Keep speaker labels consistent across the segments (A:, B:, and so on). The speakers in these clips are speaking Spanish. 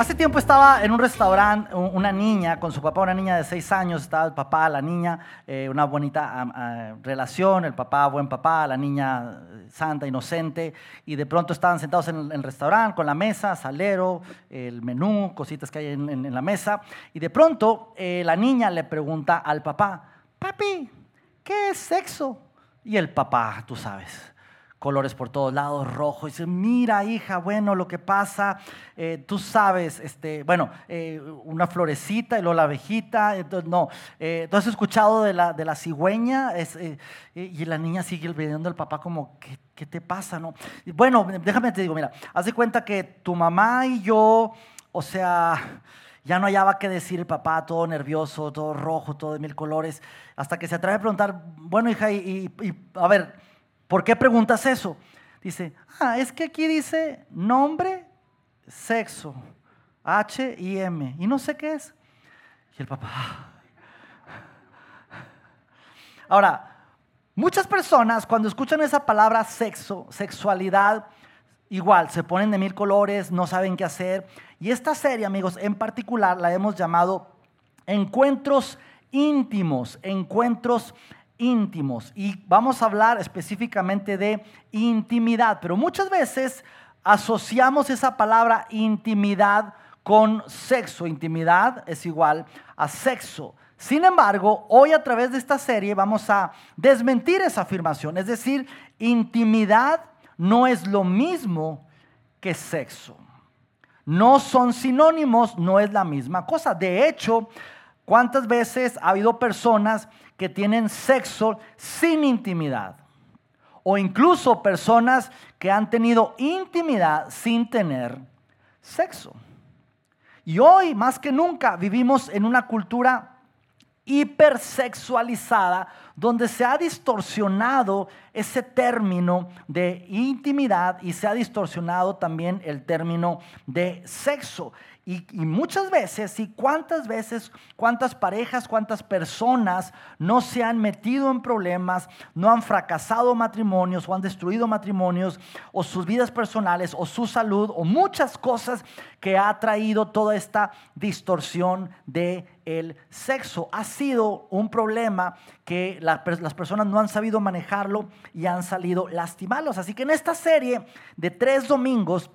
A: Hace tiempo estaba en un restaurante una niña con su papá, una niña de seis años, estaba el papá, la niña, eh, una bonita relación, el papá, buen papá, la niña santa, inocente, y de pronto estaban sentados en el, restaurante con la mesa, salero, el menú, cositas que hay en, la mesa, y de pronto eh, la niña le pregunta al papá, papi, ¿qué es sexo? Y el papá, tú sabes, colores por todos lados, rojo. Y dice, mira hija, bueno, lo que pasa, eh, tú sabes, este, bueno, eh, una florecita y luego la abejita. Entonces, no, eh, ¿tú has escuchado de la, de la cigüeña? Es, y la niña sigue viendo al papá como, ¿qué, ¿qué, te pasa? No? bueno, déjame te digo, mira, haz de cuenta que tu mamá y yo, o sea... Ya no hallaba qué decir el papá, todo nervioso, todo rojo, todo de mil colores, hasta que se atreve a preguntar, bueno hija, y, y a ver, ¿Por qué preguntas eso? Dice, ah, es que aquí dice nombre, sexo, H y M, y no sé qué es. Y el papá. Ah". Ahora, muchas personas cuando escuchan esa palabra sexo, sexualidad, igual se ponen de mil colores, no saben qué hacer. Y esta serie, amigos, en particular la hemos llamado Encuentros íntimos, encuentros íntimos. Y vamos a hablar específicamente de intimidad, pero muchas veces asociamos esa palabra intimidad con sexo. Intimidad es igual a sexo. Sin embargo, hoy a través de esta serie vamos a desmentir esa afirmación. Es decir, intimidad no es lo mismo que sexo. No son sinónimos, no es la misma cosa. De hecho, ¿cuántas veces ha habido personas que tienen sexo sin intimidad. O incluso personas que han tenido intimidad sin tener sexo. Y hoy, más que nunca, vivimos en una cultura hipersexualizada donde se ha distorsionado ese término de intimidad y se ha distorsionado también el término de sexo. Y, muchas veces, y cuántas veces, cuántas parejas, cuántas personas no se han metido en problemas, no han fracasado matrimonios o han destruido matrimonios o sus vidas personales o su salud o muchas cosas que ha traído toda esta distorsión de el sexo. Ha sido un problema que las personas no han sabido manejarlo y han salido lastimados. Así que en esta serie de tres domingos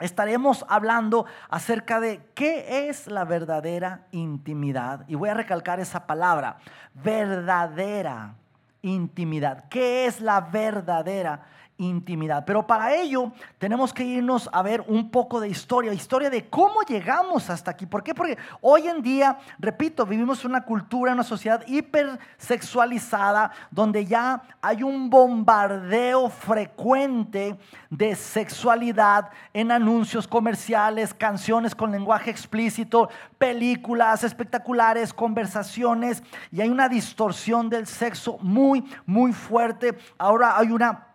A: estaremos hablando acerca de qué es la verdadera intimidad. Y voy a recalcar esa palabra, verdadera intimidad. ¿Qué es la verdadera intimidad. Pero para ello tenemos que irnos a ver un poco de historia, historia de cómo llegamos hasta aquí. ¿Por qué? Porque hoy en día, repito, vivimos una cultura, una sociedad hipersexualizada, donde ya hay un bombardeo frecuente de sexualidad en anuncios comerciales, canciones con lenguaje explícito, películas espectaculares, conversaciones, y hay una distorsión del sexo muy, muy fuerte. Ahora hay una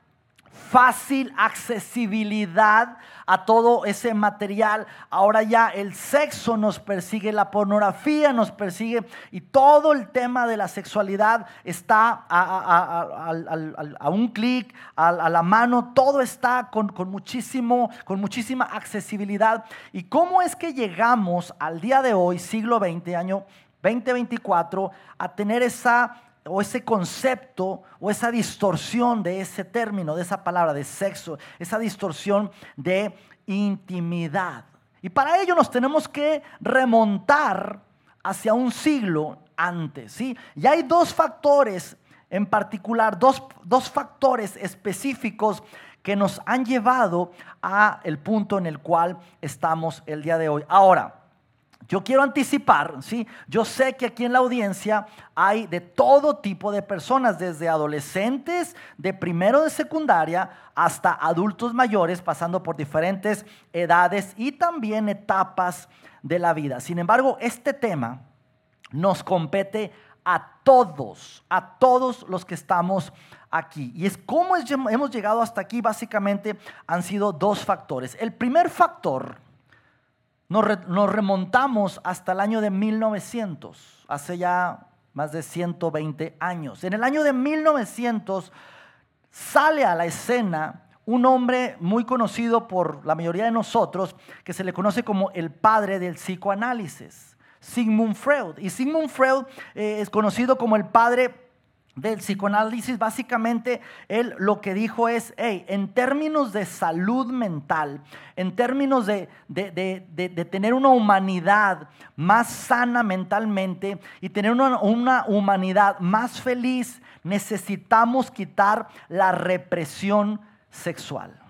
A: fácil accesibilidad a todo ese material. Ahora ya el sexo nos persigue, la pornografía nos persigue y todo el tema de la sexualidad está a, un clic, a, la mano, todo está con, con, muchísimo, con muchísima accesibilidad. ¿Y cómo es que llegamos al día de hoy, siglo XX, año 2024, a tener esa o ese concepto o esa distorsión de ese término, de esa palabra de sexo, esa distorsión de intimidad. Y para ello nos tenemos que remontar hacia un siglo antes. ¿sí? Y hay dos factores en particular, dos, dos factores específicos que nos han llevado a el punto en el cual estamos el día de hoy. Ahora, yo quiero anticipar, ¿sí? Yo sé que aquí en la audiencia hay de todo tipo de personas, desde adolescentes de primero de secundaria hasta adultos mayores, pasando por diferentes edades y también etapas de la vida. Sin embargo, este tema nos compete a todos, a todos los que estamos aquí. Y es cómo hemos llegado hasta aquí, básicamente han sido dos factores. El primer factor, nos, remontamos hasta el año de 1900, hace ya más de 120 años. En el año de 1900 sale a la escena un hombre muy conocido por la mayoría de nosotros, que se le conoce como el padre del psicoanálisis, Sigmund Freud. Y Sigmund Freud eh, es conocido como el padre del psicoanálisis, básicamente él lo que dijo es, hey, en términos de salud mental, en términos de, de, tener una humanidad más sana mentalmente y tener una, una humanidad más feliz, necesitamos quitar la represión sexual.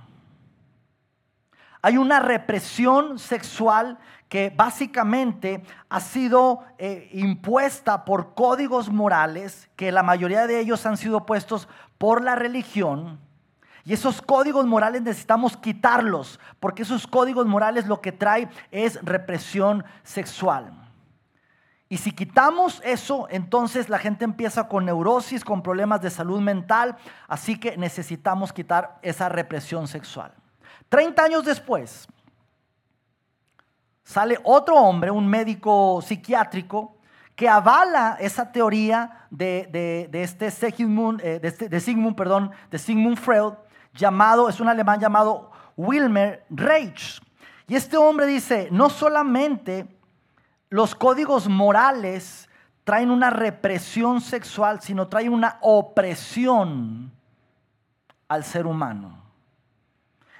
A: Hay una represión sexual que básicamente ha sido eh, impuesta por códigos morales, que la mayoría de ellos han sido puestos por la religión. Y esos códigos morales necesitamos quitarlos, porque esos códigos morales lo que trae es represión sexual. Y si quitamos eso, entonces la gente empieza con neurosis, con problemas de salud mental, así que necesitamos quitar esa represión sexual. Treinta años después, sale otro hombre, un médico psiquiátrico, que avala esa teoría de, este Sigmund, eh, este, de, Sigmund, perdón, de Sigmund Freud, llamado, es un alemán llamado Wilmer Reich. Y este hombre dice, no solamente los códigos morales traen una represión sexual, sino traen una opresión al ser humano.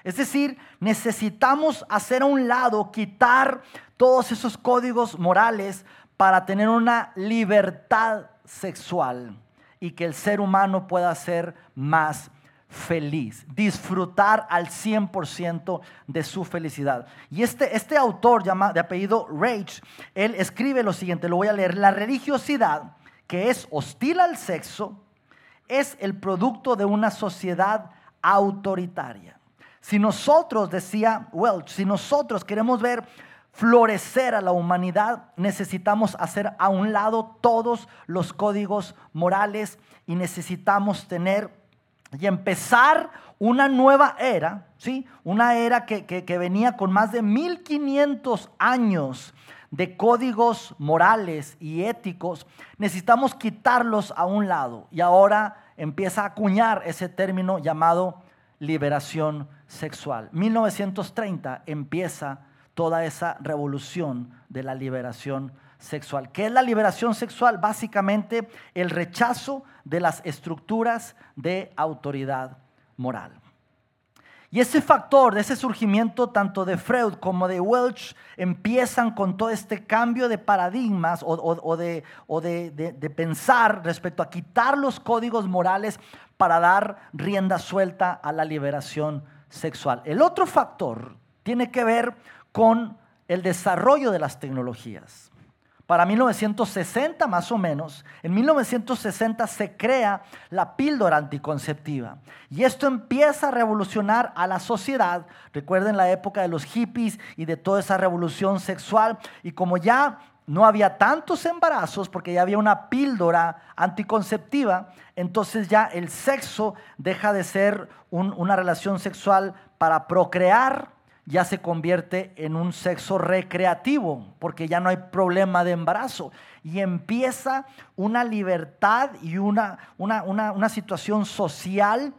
A: Es decir, necesitamos hacer a un lado, quitar todos esos códigos morales para tener una libertad sexual y que el ser humano pueda ser más feliz, disfrutar al 100% de su felicidad. Y este, este autor llama, de apellido Rage, él escribe lo siguiente, lo voy a leer, la religiosidad que es hostil al sexo es el producto de una sociedad autoritaria. Si nosotros, decía Welch, si nosotros queremos ver florecer a la humanidad, necesitamos hacer a un lado todos los códigos morales y necesitamos tener y empezar una nueva era, ¿sí? Una era que, que venía con más de 1500 años de códigos morales y éticos, necesitamos quitarlos a un lado. Y ahora empieza a acuñar ese término llamado liberación sexual. 1930 empieza toda esa revolución de la liberación sexual. ¿Qué es la liberación sexual? Básicamente el rechazo de las estructuras de autoridad moral. Y ese factor de ese surgimiento tanto de Freud como de Welch empiezan con todo este cambio de paradigmas o, de, de, pensar respecto a quitar los códigos morales para dar rienda suelta a la liberación sexual. El otro factor tiene que ver con el desarrollo de las tecnologías. Para 1960 más o menos, en 1960 se crea la píldora anticonceptiva. Y esto empieza a revolucionar a la sociedad. Recuerden la época de los hippies y de toda esa revolución sexual. Y como ya no había tantos embarazos porque ya había una píldora anticonceptiva, entonces ya el sexo deja de ser una relación sexual para procrear, ya se convierte en un sexo recreativo, porque ya no hay problema de embarazo. Y empieza una libertad y una, una, una situación social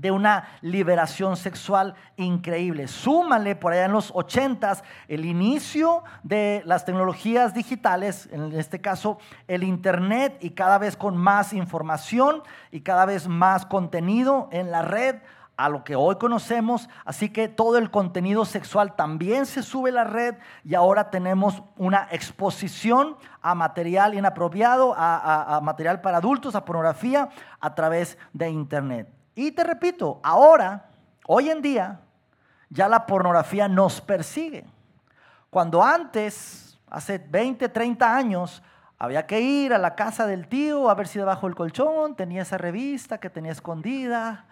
A: de una liberación sexual increíble. Súmale por allá en los ochentas el inicio de las tecnologías digitales, en este caso el internet y cada vez con más información y cada vez más contenido en la red a lo que hoy conocemos, así que todo el contenido sexual también se sube a la red y ahora tenemos una exposición a material inapropiado, a, a material para adultos, a pornografía a través de internet. Y te repito, ahora, hoy en día, ya la pornografía nos persigue. Cuando antes, hace 20, 30 años, había que ir a la casa del tío a ver si debajo del colchón tenía esa revista que tenía escondida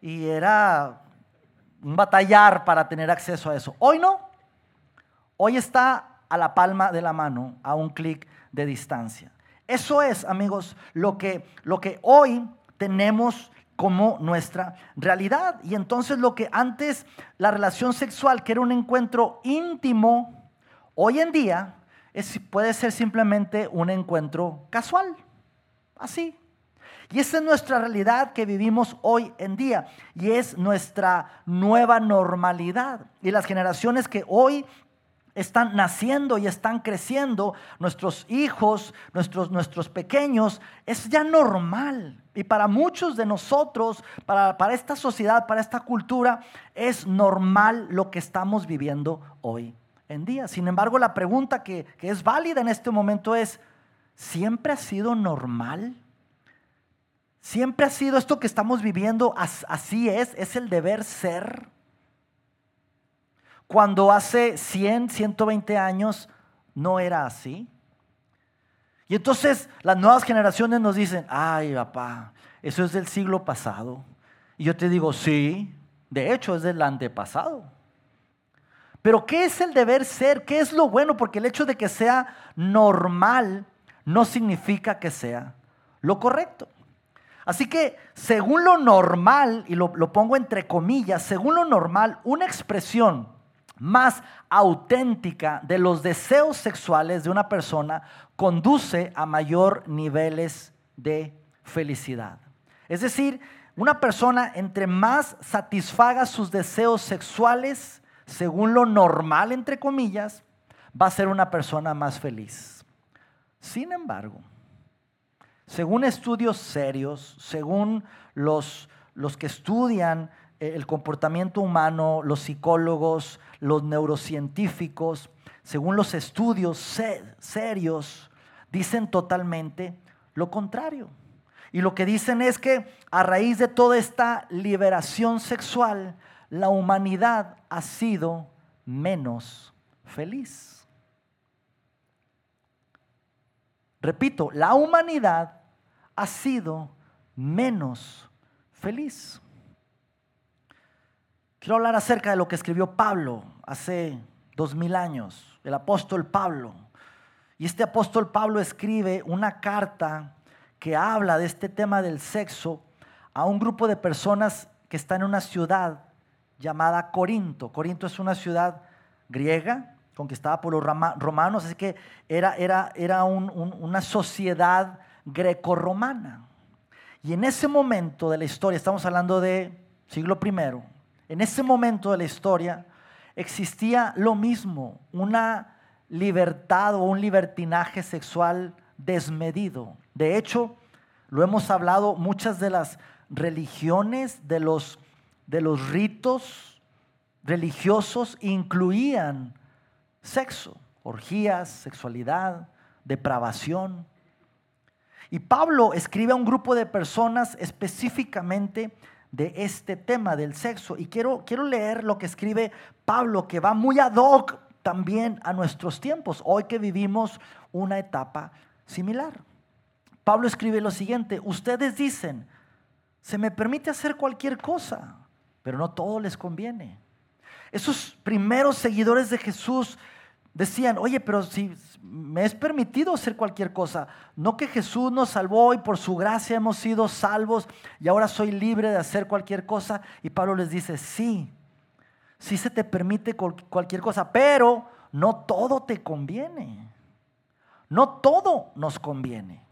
A: y era un batallar para tener acceso a eso. Hoy no. Hoy está a la palma de la mano, a un clic de distancia. Eso es, amigos, lo que, lo que hoy tenemos como nuestra realidad. Y entonces lo que antes la relación sexual, que era un encuentro íntimo, hoy en día es, puede ser simplemente un encuentro casual, así. Y esa es nuestra realidad que vivimos hoy en día y es nuestra nueva normalidad. Y las generaciones que hoy están naciendo y están creciendo, nuestros hijos, nuestros, nuestros pequeños, es ya normal. Y para muchos de nosotros, para, esta sociedad, para esta cultura, es normal lo que estamos viviendo hoy en día. Sin embargo, la pregunta que, que es válida en este momento es, ¿siempre ha sido normal? ¿Siempre ha sido esto que estamos viviendo? Así es, es el deber ser cuando hace 100, 120 años no era así. Y entonces las nuevas generaciones nos dicen, ay papá, eso es del siglo pasado. Y yo te digo, sí, de hecho es del antepasado. Pero ¿qué es el deber ser? ¿Qué es lo bueno? Porque el hecho de que sea normal no significa que sea lo correcto. Así que según lo normal, y lo, pongo entre comillas, según lo normal, una expresión más auténtica de los deseos sexuales de una persona conduce a mayor niveles de felicidad. Es decir, una persona entre más satisfaga sus deseos sexuales, según lo normal, entre comillas, va a ser una persona más feliz. Sin embargo, según estudios serios, según los, los que estudian el comportamiento humano, los psicólogos, los neurocientíficos, según los estudios serios, dicen totalmente lo contrario. Y lo que dicen es que a raíz de toda esta liberación sexual, la humanidad ha sido menos feliz. Repito, la humanidad ha sido menos feliz. Quiero hablar acerca de lo que escribió Pablo hace dos mil años, el apóstol Pablo. Y este apóstol Pablo escribe una carta que habla de este tema del sexo a un grupo de personas que están en una ciudad llamada Corinto. Corinto es una ciudad griega conquistada por los romanos, así que era, era, era una sociedad grecorromana. Y en ese momento de la historia, estamos hablando de siglo primero, en ese momento de la historia existía lo mismo, una libertad o un libertinaje sexual desmedido. De hecho, lo hemos hablado, muchas de las religiones, de los, de los ritos religiosos incluían sexo, orgías, sexualidad, depravación. Y Pablo escribe a un grupo de personas específicamente de este tema del sexo. Y quiero, quiero leer lo que escribe Pablo, que va muy ad hoc también a nuestros tiempos, hoy que vivimos una etapa similar. Pablo escribe lo siguiente, ustedes dicen, se me permite hacer cualquier cosa, pero no todo les conviene. Esos primeros seguidores de Jesús decían, oye, pero si me es permitido hacer cualquier cosa, no que Jesús nos salvó y por su gracia hemos sido salvos y ahora soy libre de hacer cualquier cosa. Y Pablo les dice, sí, sí se te permite cualquier cosa, pero no todo te conviene. No todo nos conviene.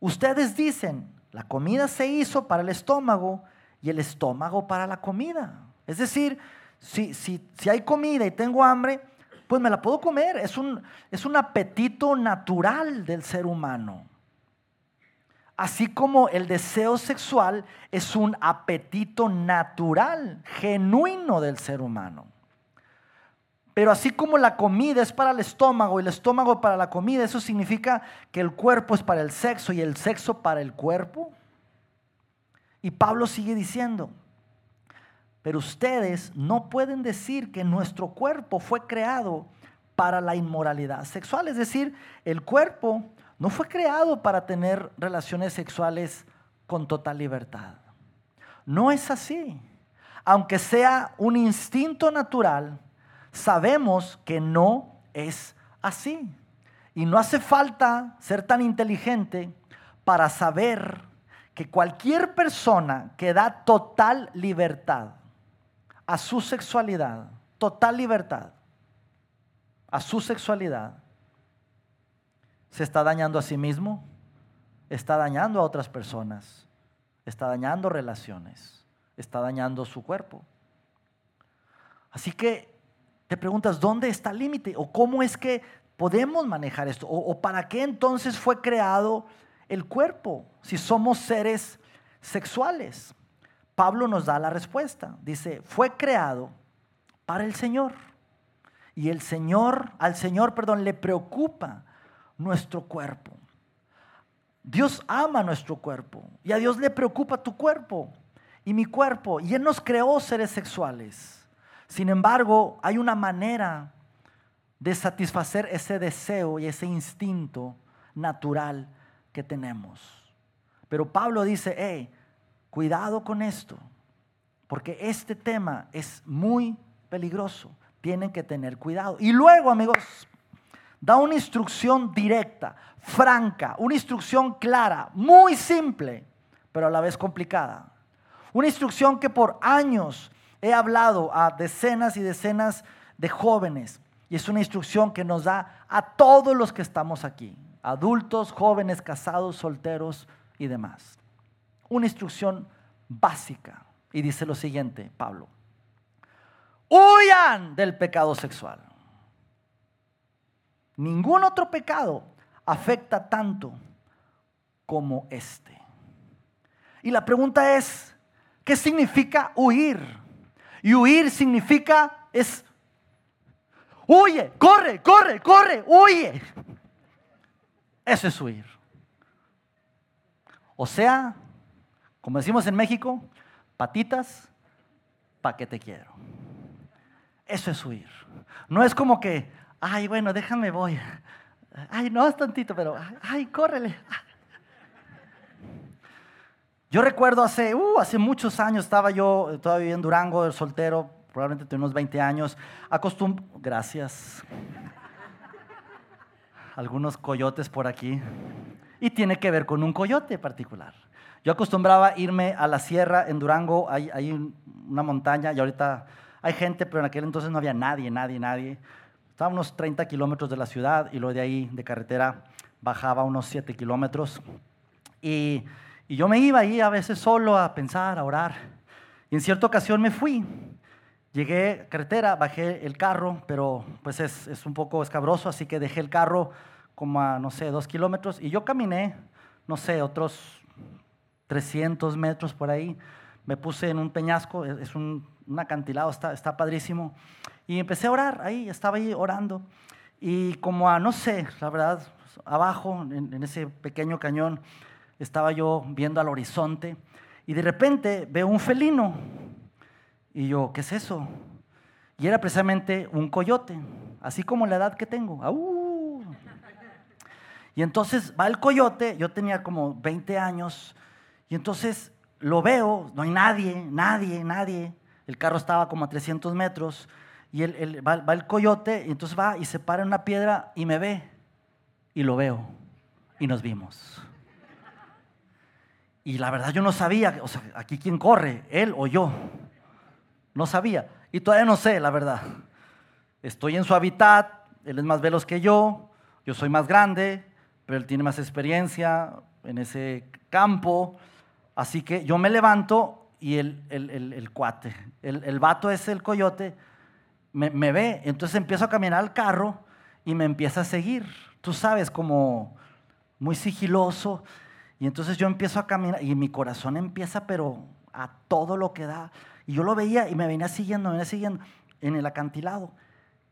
A: Ustedes dicen, la comida se hizo para el estómago y el estómago para la comida. Es decir, si, si, si hay comida y tengo hambre, pues me la puedo comer. Es un, es un apetito natural del ser humano. Así como el deseo sexual es un apetito natural, genuino del ser humano. Pero así como la comida es para el estómago y el estómago para la comida, eso significa que el cuerpo es para el sexo y el sexo para el cuerpo. Y Pablo sigue diciendo, pero ustedes no pueden decir que nuestro cuerpo fue creado para la inmoralidad sexual. Es decir, el cuerpo no fue creado para tener relaciones sexuales con total libertad. No es así. Aunque sea un instinto natural, sabemos que no es así. Y no hace falta ser tan inteligente para saber que cualquier persona que da total libertad a su sexualidad, total libertad a su sexualidad, se está dañando a sí mismo, está dañando a otras personas, está dañando relaciones, está dañando su cuerpo. Así que te preguntas, ¿dónde está el límite? ¿O cómo es que podemos manejar esto? ¿O, para qué entonces fue creado el cuerpo si somos seres sexuales? Pablo nos da la respuesta. Dice, fue creado para el Señor. Y el Señor, al Señor, perdón, le preocupa nuestro cuerpo. Dios ama nuestro cuerpo y a Dios le preocupa tu cuerpo y mi cuerpo. Y Él nos creó seres sexuales. Sin embargo, hay una manera de satisfacer ese deseo y ese instinto natural que tenemos. Pero Pablo dice, hey, cuidado con esto, porque este tema es muy peligroso. Tienen que tener cuidado. Y luego, amigos, da una instrucción directa, franca, una instrucción clara, muy simple, pero a la vez complicada. Una instrucción que por años he hablado a decenas y decenas de jóvenes y es una instrucción que nos da a todos los que estamos aquí, adultos, jóvenes, casados, solteros y demás. Una instrucción básica. Y dice lo siguiente, Pablo. Huyan del pecado sexual. Ningún otro pecado afecta tanto como este. Y la pregunta es, ¿qué significa huir? Y huir significa es Huye, corre, corre, corre, huye. Eso es huir. O sea, como decimos en México, patitas, pa' que te quiero. Eso es huir. No es como que, ay, bueno, déjame voy. Ay, no es tantito, pero, ay, córrele. Yo recuerdo hace, uh, hace muchos años estaba yo todavía en Durango, soltero, probablemente tenía unos 20 años, acostum gracias, algunos coyotes por aquí, y tiene que ver con un coyote particular. Yo acostumbraba irme a la sierra en Durango, hay, hay una montaña y ahorita hay gente, pero en aquel entonces no había nadie, nadie, nadie. Estaba a unos 30 kilómetros de la ciudad y luego de ahí de carretera bajaba unos 7 kilómetros. Y, y yo me iba ahí a veces solo a pensar, a orar. Y en cierta ocasión me fui Llegué a carretera, bajé el carro, pero pues es, un poco escabroso, así que dejé el carro como a, no sé, dos kilómetros y yo caminé, no sé, otros 300 metros por ahí. Me puse en un peñasco, es un, acantilado, está, está padrísimo. Y empecé a orar ahí, estaba ahí orando. Y como a, no sé, la verdad, abajo, en, en ese pequeño cañón, estaba yo viendo al horizonte y de repente veo un felino y yo, ¿qué es eso? Y era precisamente un coyote, así como la edad que tengo. Y entonces va el coyote, yo tenía como 20 años, y entonces lo veo, no hay nadie, nadie, nadie. El carro estaba como a 300 metros, y va, va, el coyote, y entonces va y se para en una piedra y me ve, y lo veo, y nos vimos. Y la verdad yo no sabía, o sea, aquí quién corre, él o yo. No sabía. Y todavía no sé, la verdad. Estoy en su hábitat, él es más veloz que yo, yo soy más grande, pero él tiene más experiencia en ese campo. Así que yo me levanto y el, el, cuate, el, el, vato es el coyote, me, me, ve. Entonces empiezo a caminar al carro y me empieza a seguir. Tú sabes, como muy sigiloso. Y entonces yo empiezo a caminar y mi corazón empieza, pero a todo lo que da. Y yo lo veía y me venía siguiendo, me venía siguiendo en el acantilado.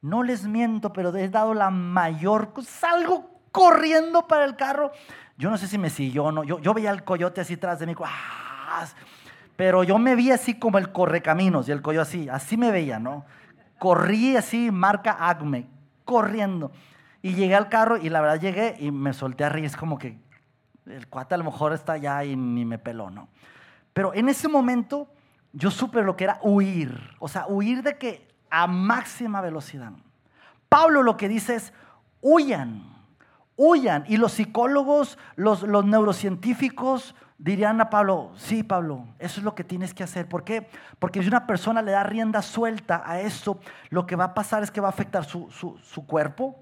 A: No les miento, pero he dado la mayor, salgo corriendo para el carro. Yo no sé si me siguió o no. Yo, yo veía al coyote así atrás de mí. ¡ah! Pero yo me vi así como el correcaminos y el coyote así. Así me veía, ¿no? Corrí así, marca Acme, corriendo. Y llegué al carro y la verdad llegué y me solté a reír. Es como que el cuate a lo mejor está allá y ni me peló, ¿no? Pero en ese momento yo supe lo que era huir, o sea, huir de que a máxima velocidad. Pablo lo que dice es, huyan, huyan. Y los psicólogos, los, los neurocientíficos dirían a Pablo, sí Pablo, eso es lo que tienes que hacer. ¿Por qué? Porque si una persona le da rienda suelta a eso, lo que va a pasar es que va a afectar su, su cuerpo,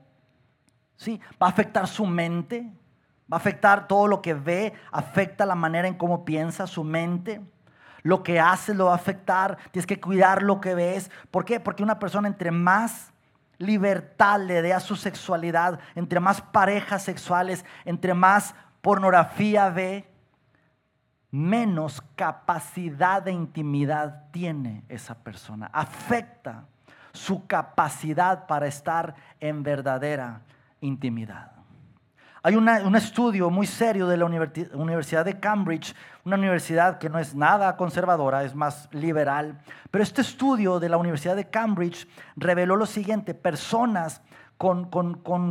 A: ¿sí? va a afectar su mente, va a afectar todo lo que ve, afecta la manera en cómo piensa, su mente. Lo que hace lo va a afectar, tienes que cuidar lo que ves. ¿Por qué? Porque una persona entre más libertad le dé a su sexualidad, entre más parejas sexuales, entre más pornografía ve, menos capacidad de intimidad tiene esa persona. Afecta su capacidad para estar en verdadera intimidad. Hay un estudio muy serio de la Universidad de Cambridge, una universidad que no es nada conservadora, es más liberal, pero este estudio de la Universidad de Cambridge reveló lo siguiente, personas con,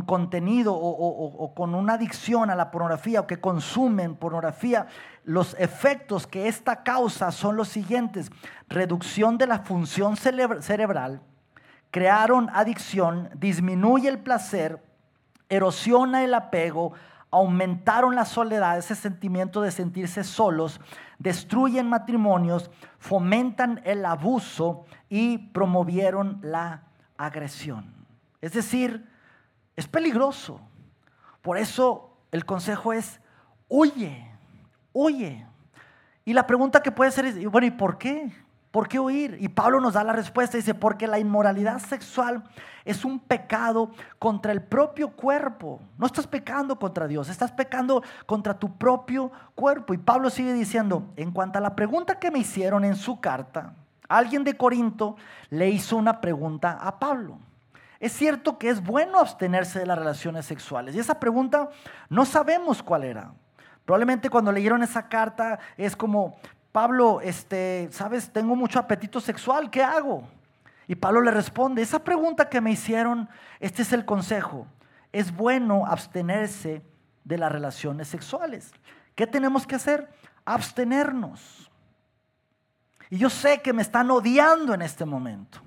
A: contenido o, con una adicción a la pornografía o que consumen pornografía, los efectos que esta causa son los siguientes. Reducción de la función cerebral, crearon adicción, disminuye el placer, erosiona el apego, aumentaron la soledad, ese sentimiento de sentirse solos, destruyen matrimonios, fomentan el abuso y promovieron la agresión. Es decir, es peligroso. Por eso el consejo es, huye, huye. Y la pregunta que puede ser es, bueno, ¿y por qué? ¿Por qué huir? Y Pablo nos da la respuesta, dice, porque la inmoralidad sexual es un pecado contra el propio cuerpo. No estás pecando contra Dios, estás pecando contra tu propio cuerpo. Y Pablo sigue diciendo, en cuanto a la pregunta que me hicieron en su carta, alguien de Corinto le hizo una pregunta a Pablo. Es cierto que es bueno abstenerse de las relaciones sexuales. Y esa pregunta no sabemos cuál era. Probablemente cuando leyeron esa carta es como, Pablo, este, sabes, tengo mucho apetito sexual, ¿qué hago? Y Pablo le responde, esa pregunta que me hicieron, este es el consejo. Es bueno abstenerse de las relaciones sexuales. ¿Qué tenemos que hacer? Abstenernos. Y yo sé que me están odiando en este momento.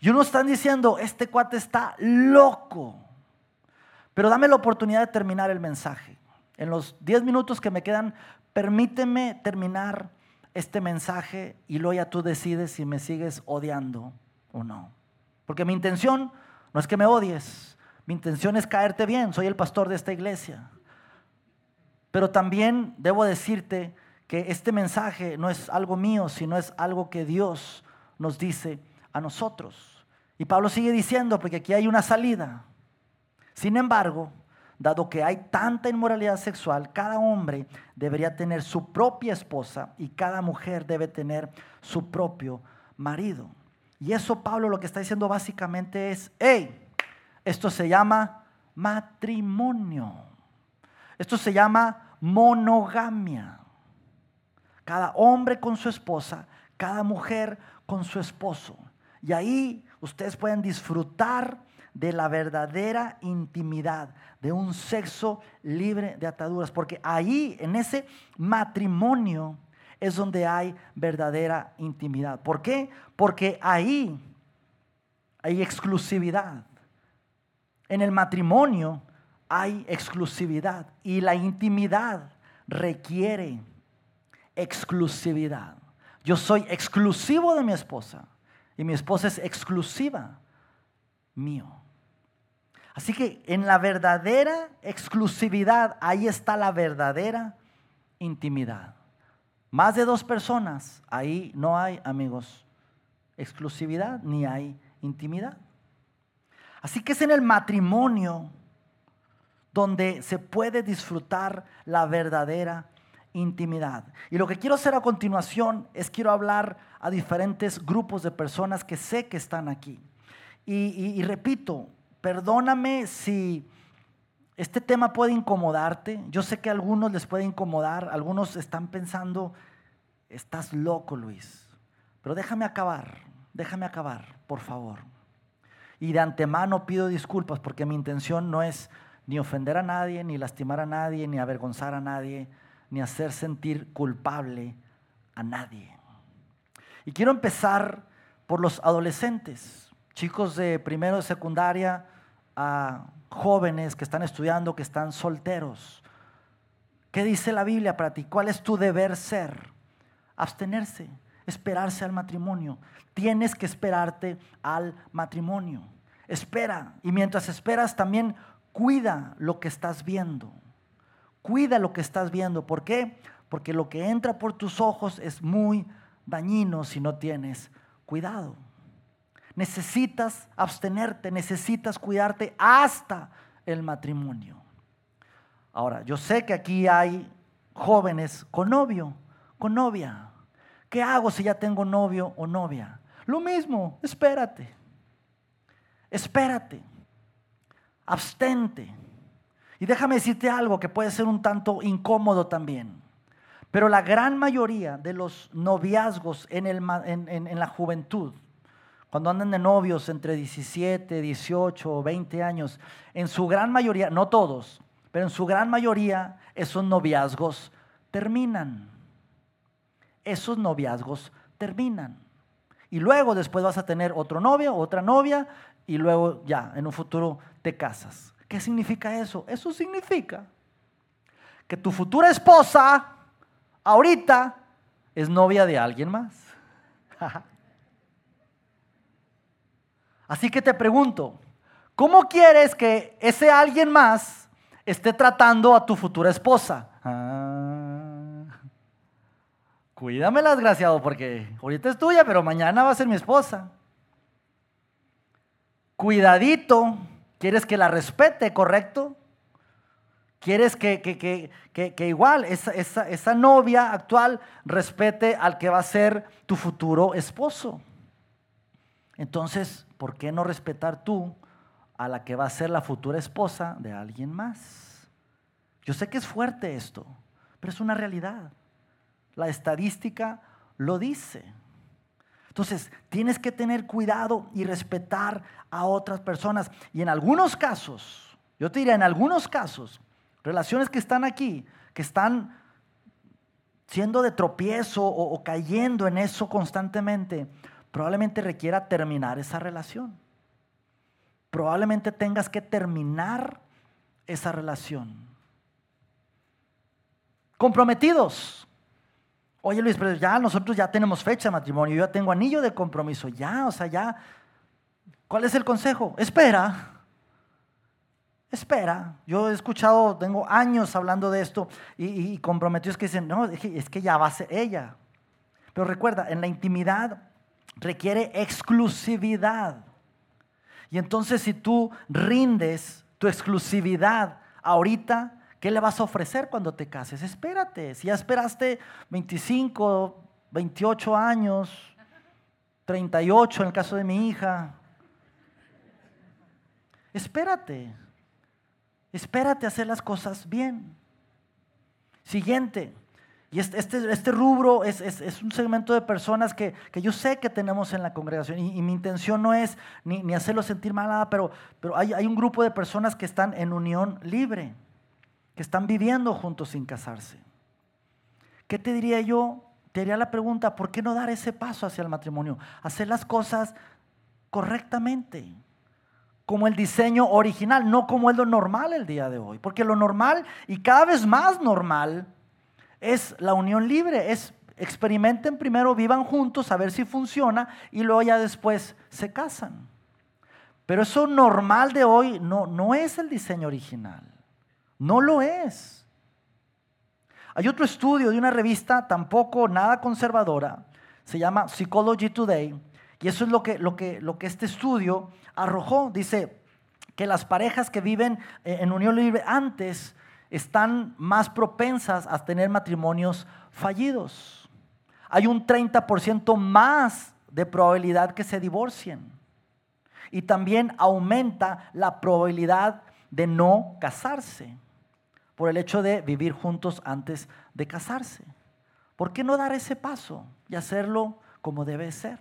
A: Y uno están diciendo, este cuate está loco. Pero dame la oportunidad de terminar el mensaje. En los 10 minutos que me quedan, permíteme terminar este mensaje y luego ya tú decides si me sigues odiando o no. Porque mi intención no es que me odies, mi intención es caerte bien, soy el pastor de esta iglesia. Pero también debo decirte que este mensaje no es algo mío, sino es algo que Dios nos dice a nosotros. Y Pablo sigue diciendo, porque aquí hay una salida. Sin embargo, dado que hay tanta inmoralidad sexual, cada hombre debería tener su propia esposa y cada mujer debe tener su propio marido. Y eso Pablo lo que está diciendo básicamente es, hey, esto se llama matrimonio. Esto se llama monogamia. Cada hombre con su esposa, cada mujer con su esposo. Y ahí ustedes pueden disfrutar de la verdadera intimidad, de un sexo libre de ataduras, porque ahí, en ese matrimonio, es donde hay verdadera intimidad. ¿Por qué? Porque ahí hay exclusividad. En el matrimonio hay exclusividad y la intimidad requiere exclusividad. Yo soy exclusivo de mi esposa. Y mi esposa es exclusiva mío. Así que en la verdadera exclusividad, ahí está la verdadera intimidad. Más de dos personas, ahí no hay, amigos, exclusividad ni hay intimidad. Así que es en el matrimonio donde se puede disfrutar la verdadera intimidad. Y lo que quiero hacer a continuación es quiero hablar a diferentes grupos de personas que sé que están aquí. Y, repito, perdóname si este tema puede incomodarte. Yo sé que a algunos les puede incomodar, algunos están pensando, estás loco Luis. Pero déjame acabar, déjame acabar, por favor. Y de antemano pido disculpas porque mi intención no es ni ofender a nadie, ni lastimar a nadie, ni avergonzar a nadie ni hacer sentir culpable a nadie. Y quiero empezar por los adolescentes, chicos de primero de secundaria a jóvenes que están estudiando, que están solteros. ¿Qué dice la Biblia para ti? ¿Cuál es tu deber ser? Abstenerse, esperarse al matrimonio. Tienes que esperarte al matrimonio. Espera. Y mientras esperas también cuida lo que estás viendo. Cuida lo que estás viendo. ¿Por qué? Porque lo que entra por tus ojos es muy dañino si no tienes cuidado. Necesitas abstenerte, necesitas cuidarte hasta el matrimonio. Ahora, yo sé que aquí hay jóvenes con novio, con novia. ¿Qué hago si ya tengo novio o novia? Lo mismo, espérate. Espérate. Abstente. Y déjame decirte algo que puede ser un tanto incómodo también. Pero la gran mayoría de los noviazgos en, en, la juventud, cuando andan de novios entre 17, 18 o 20 años, en su gran mayoría, no todos, pero en su gran mayoría esos noviazgos terminan. Esos noviazgos terminan. Y luego después vas a tener otro novio, otra novia, y luego ya, en un futuro te casas. ¿Qué significa eso? Eso significa que tu futura esposa ahorita es novia de alguien más. Así que te pregunto, ¿cómo quieres que ese alguien más esté tratando a tu futura esposa? Ah, desgraciado, porque ahorita es tuya, pero mañana va a ser mi esposa. Cuidadito, quieres que la respete, ¿correcto? Quieres que, que, igual esa, esa, novia actual respete al que va a ser tu futuro esposo. Entonces, ¿por qué no respetar tú a la que va a ser la futura esposa de alguien más? Yo sé que es fuerte esto, pero es una realidad. La estadística lo dice. Entonces, tienes que tener cuidado y respetar a otras personas. Y en algunos casos, yo te diría, en algunos casos, Relaciones que están aquí, que están siendo de tropiezo o, cayendo en eso constantemente, probablemente requiera terminar esa relación. Probablemente tengas que terminar esa relación. Comprometidos. Oye Luis, pero ya nosotros ya tenemos fecha de matrimonio, yo ya tengo anillo de compromiso, ya, o sea, ya. ¿Cuál es el consejo? Espera espera. Yo he escuchado, tengo años hablando de esto y, comprometidos que dicen, no, es que ya va a ser ella. Pero recuerda, en la intimidad requiere exclusividad. Y entonces si tú rindes tu exclusividad ahorita, ¿qué le vas a ofrecer cuando te cases? Espérate, si ya esperaste 25, 28 años, 38 en el caso de mi hija, espérate. Espérate a hacer las cosas bien. Siguiente. Y este, este, este rubro es, un segmento de personas que, yo sé que tenemos en la congregación y, mi intención no es ni, hacerlo sentir mal nada, pero, pero hay, hay, un grupo de personas que están en unión libre, que están viviendo juntos sin casarse. ¿Qué te diría yo? Te diría la pregunta, ¿por qué no dar ese paso hacia el matrimonio? Hacer las cosas correctamente como el diseño original, no como es lo normal el día de hoy. Porque lo normal y cada vez más normal es la unión libre, es experimenten primero, vivan juntos, a ver si funciona y luego ya después se casan. Pero eso normal de hoy no, no es el diseño original, no lo es. Hay otro estudio de una revista tampoco nada conservadora, se llama Psychology Today, y eso es lo que, lo que, lo que este estudio arrojó. Dice que las parejas que viven eh, en unión libre antes están más propensas a tener matrimonios fallidos. Hay un 30% más de probabilidad que se divorcien. Y también aumenta la probabilidad de no casarse por el hecho de vivir juntos antes de casarse. ¿Por qué no dar ese paso y hacerlo como debe ser?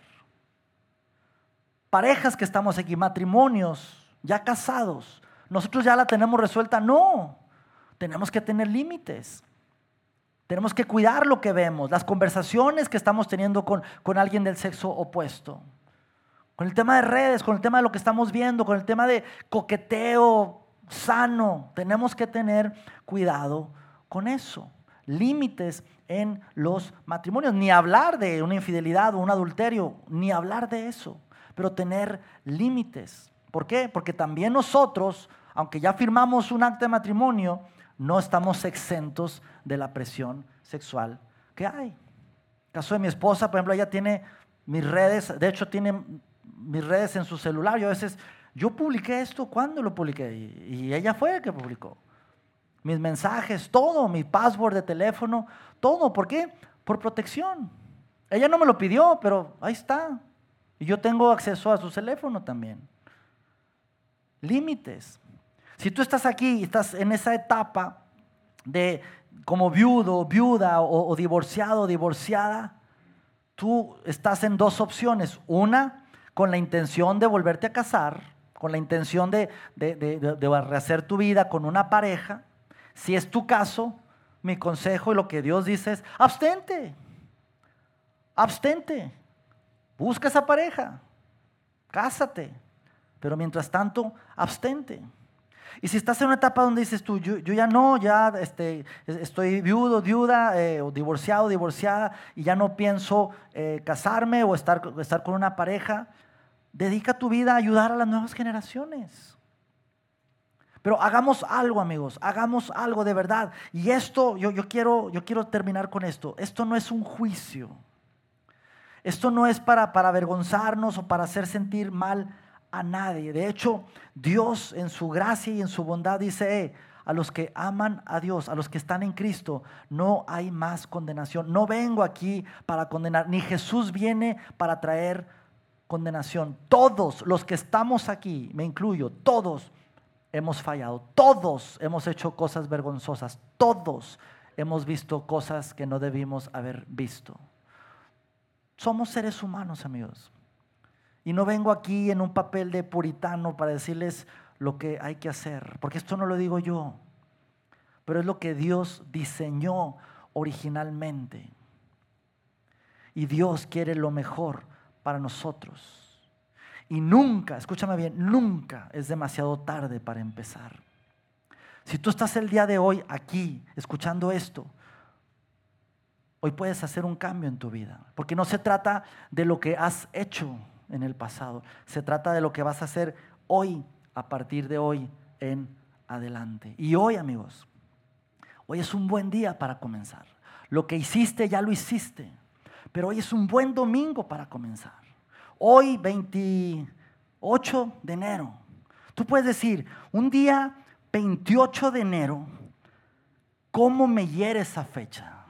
A: parejas que estamos aquí, matrimonios, ya casados, nosotros ya la tenemos resuelta. No, tenemos que tener límites. Tenemos que cuidar lo que vemos, las conversaciones que estamos teniendo con, con alguien del sexo opuesto. Con el tema de redes, con el tema de lo que estamos viendo, con el tema de coqueteo sano. Tenemos que tener cuidado con eso. Límites en los matrimonios. Ni hablar de una infidelidad o un adulterio, ni hablar de eso. Pero tener límites. ¿Por qué? Porque también nosotros, aunque ya firmamos un acta de matrimonio, no estamos exentos de la presión sexual que hay. Caso de mi esposa, por ejemplo, ella tiene mis redes, de hecho tiene mis redes en su celular. Yo a veces, yo publiqué esto, ¿cuándo lo publiqué? Y, ella fue el que publicó. Mis mensajes, todo, mi password de teléfono, todo. ¿Por qué? Por protección. Ella no me lo pidió, pero ahí está. Y yo tengo acceso a su teléfono también. Límites. Si tú estás aquí y estás en esa etapa de como viudo, viuda o, o divorciado, divorciada, tú estás en dos opciones. Una, con la intención de volverte a casar, con la intención de, de, rehacer tu vida con una pareja. Si es tu caso, mi consejo y lo que Dios dice es, abstente, abstente, busca esa pareja, cásate, pero mientras tanto, abstente. Y si estás en una etapa donde dices tú, yo, ya no, ya este, estoy viudo, viuda, eh, o divorciado, divorciada, y ya no pienso eh, casarme o estar, estar con una pareja, dedica tu vida a ayudar a las nuevas generaciones. Pero hagamos algo, amigos, hagamos algo de verdad. Y esto, yo, yo, quiero, yo quiero terminar con esto. Esto no es un juicio. Esto no es para, para avergonzarnos o para hacer sentir mal a nadie. De hecho, Dios en su gracia y en su bondad dice, eh, a los que aman a Dios, a los que están en Cristo, no hay más condenación. No vengo aquí para condenar, ni Jesús viene para traer condenación. Todos los que estamos aquí, me incluyo, todos hemos fallado, todos hemos hecho cosas vergonzosas, todos hemos visto cosas que no debimos haber visto. Somos seres humanos, amigos. Y no vengo aquí en un papel de puritano para decirles lo que hay que hacer, porque esto no lo digo yo, pero es lo que Dios diseñó originalmente. Y Dios quiere lo mejor para nosotros. Y nunca, escúchame bien, nunca es demasiado tarde para empezar. Si tú estás el día de hoy aquí escuchando esto, hoy puedes hacer un cambio en tu vida, porque no se trata de lo que has hecho en el pasado. Se trata de lo que vas a hacer hoy, a partir de hoy en adelante. Y hoy, amigos, hoy es un buen día para comenzar. Lo que hiciste ya lo hiciste, pero hoy es un buen domingo para comenzar. Hoy, 28 de enero. Tú puedes decir, un día 28 de enero, ¿cómo me hiere esa fecha?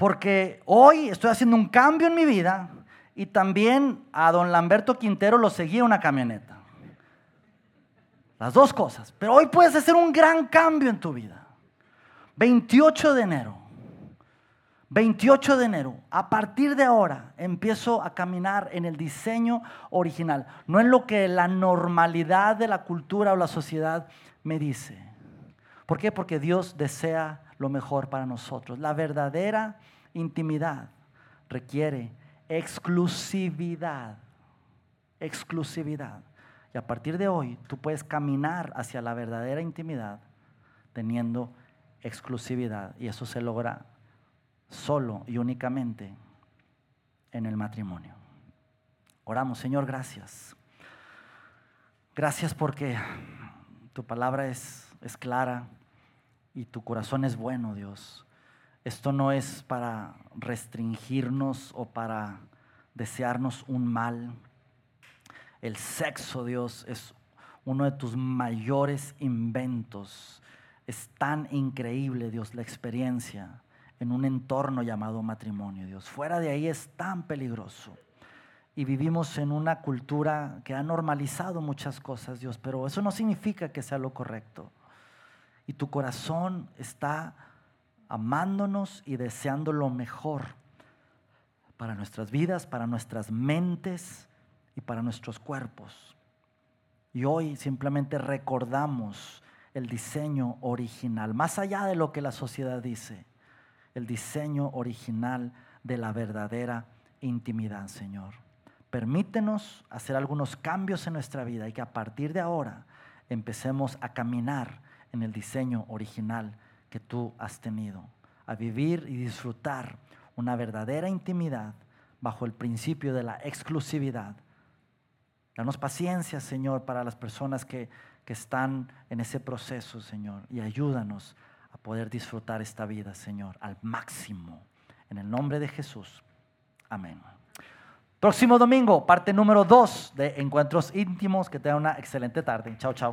A: Porque hoy estoy haciendo un cambio en mi vida y también a don Lamberto Quintero lo seguía una camioneta. Las dos cosas. Pero hoy puedes hacer un gran cambio en tu vida. 28 de enero. 28 de enero. A partir de ahora empiezo a caminar en el diseño original. No en lo que la normalidad de la cultura o la sociedad me dice. ¿Por qué? Porque Dios desea lo mejor para nosotros. La verdadera intimidad requiere exclusividad. Exclusividad. Y a partir de hoy tú puedes caminar hacia la verdadera intimidad teniendo exclusividad. Y eso se logra solo y únicamente en el matrimonio. Oramos, Señor, gracias. Gracias porque tu palabra es, es clara y tu corazón es bueno, Dios. Esto no es para restringirnos o para desearnos un mal. El sexo, Dios, es uno de tus mayores inventos. Es tan increíble, Dios, la experiencia en un entorno llamado matrimonio, Dios. Fuera de ahí es tan peligroso. Y vivimos en una cultura que ha normalizado muchas cosas, Dios, pero eso no significa que sea lo correcto y tu corazón está amándonos y deseando lo mejor para nuestras vidas, para nuestras mentes y para nuestros cuerpos. Y hoy simplemente recordamos el diseño original, más allá de lo que la sociedad dice, el diseño original de la verdadera intimidad, Señor. Permítenos hacer algunos cambios en nuestra vida y que a partir de ahora empecemos a caminar en el diseño original que tú has tenido, a vivir y disfrutar una verdadera intimidad bajo el principio de la exclusividad. Danos paciencia, Señor, para las personas que, que están en ese proceso, Señor, y ayúdanos a poder disfrutar esta vida, Señor, al máximo. En el nombre de Jesús. Amén. Próximo domingo, parte número 2 de Encuentros Íntimos. Que tengan una excelente tarde. Chao, chao.